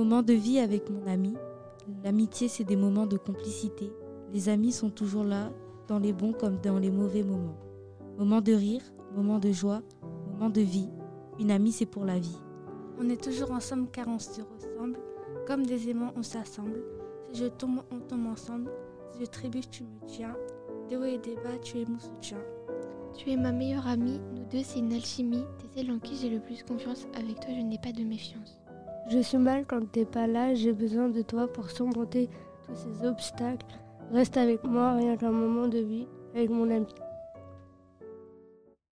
Moment de vie avec mon ami. L'amitié, c'est des moments de complicité. Les amis sont toujours là, dans les bons comme dans les mauvais moments. Moment de rire, moment de joie, moment de vie. Une amie, c'est pour la vie. On est toujours ensemble car on se ressemble. Comme des aimants, on s'assemble. Si je tombe, on tombe ensemble. Si je trébuche, tu me tiens. Des hauts et des bas, tu es mon soutien. Tu es ma meilleure amie, nous deux c'est une alchimie. T'es celle en qui j'ai le plus confiance, avec toi je n'ai pas de méfiance. Je suis mal quand t'es pas là, j'ai besoin de toi pour surmonter tous ces obstacles. Reste avec moi, rien qu'un moment de vie, avec mon ami.